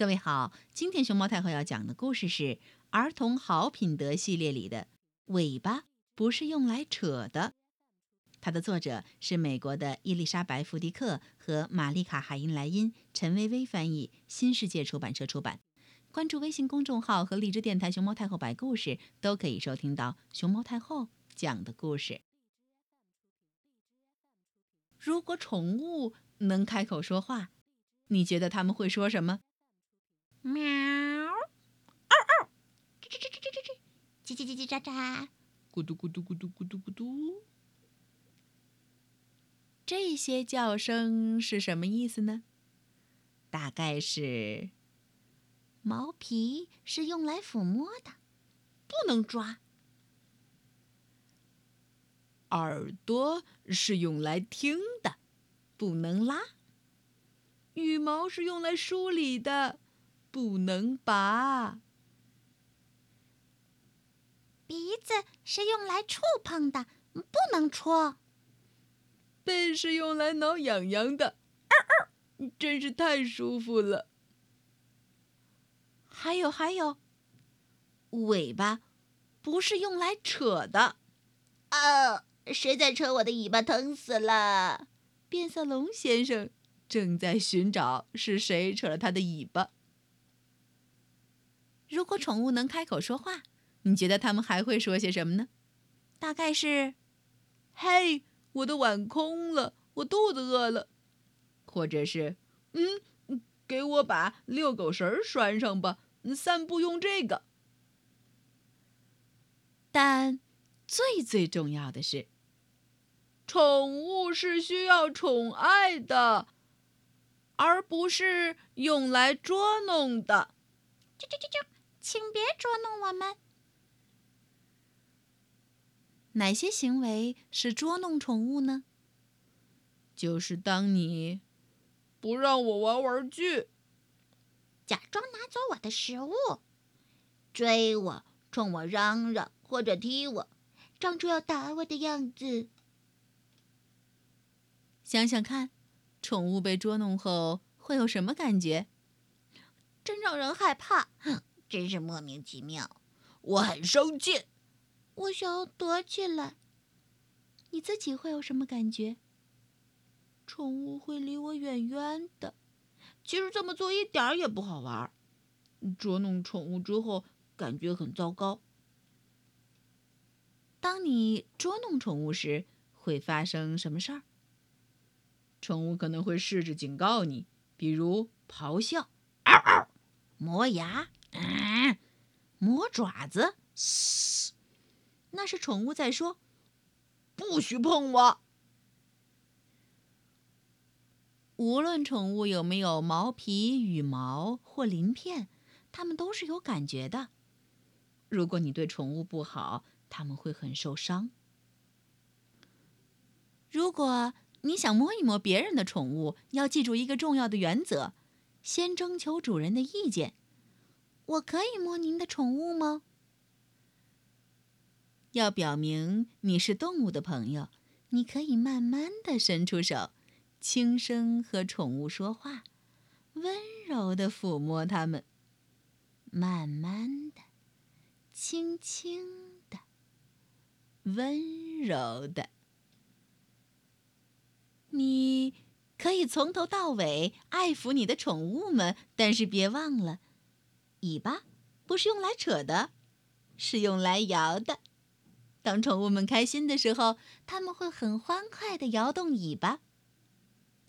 各位好，今天熊猫太后要讲的故事是儿童好品德系列里的《尾巴不是用来扯的》。它的作者是美国的伊丽莎白·弗迪克和玛丽卡·海因莱因，陈薇薇翻译，新世界出版社出版。关注微信公众号和荔枝电台“熊猫太后摆故事”，都可以收听到熊猫太后讲的故事。如果宠物能开口说话，你觉得他们会说什么？喵，嗷嗷，吱吱吱吱吱吱吱，叽叽叽叽喳喳，咕嘟咕嘟咕嘟咕嘟咕嘟。这些叫声是什么意思呢？大概是：毛皮是用来抚摸的，不能抓；耳朵是用来听的，不能拉；羽毛是用来梳理的。不能拔，鼻子是用来触碰的，不能戳。背是用来挠痒痒的，真是太舒服了。还有还有，尾巴不是用来扯的。啊！谁在扯我的尾巴？疼死了！变色龙先生正在寻找是谁扯了他的尾巴。如果宠物能开口说话，你觉得他们还会说些什么呢？大概是：“嘿，我的碗空了，我肚子饿了。”或者是：“嗯，给我把遛狗绳拴上吧，散步用这个。”但最最重要的是，宠物是需要宠爱的，而不是用来捉弄的。啾啾啾啾。请别捉弄我们。哪些行为是捉弄宠物呢？就是当你不让我玩玩具，假装拿走我的食物，追我，冲我嚷嚷，或者踢我，装出要打我的样子。想想看，宠物被捉弄后会有什么感觉？真让人害怕。真是莫名其妙，我很生气，我想要躲起来。你自己会有什么感觉？宠物会离我远远的。其实这么做一点也不好玩。捉弄宠物之后，感觉很糟糕。当你捉弄宠物时，会发生什么事儿？宠物可能会试着警告你，比如咆哮、嗷嗷、磨牙。嗯，磨爪子，嘶，那是宠物在说：“不许碰我。”无论宠物有没有毛皮、羽毛或鳞片，它们都是有感觉的。如果你对宠物不好，它们会很受伤。如果你想摸一摸别人的宠物，要记住一个重要的原则：先征求主人的意见。我可以摸您的宠物吗？要表明你是动物的朋友，你可以慢慢的伸出手，轻声和宠物说话，温柔的抚摸它们，慢慢的，轻轻的，温柔的。你可以从头到尾爱抚你的宠物们，但是别忘了。尾巴不是用来扯的，是用来摇的。当宠物们开心的时候，它们会很欢快地摇动尾巴。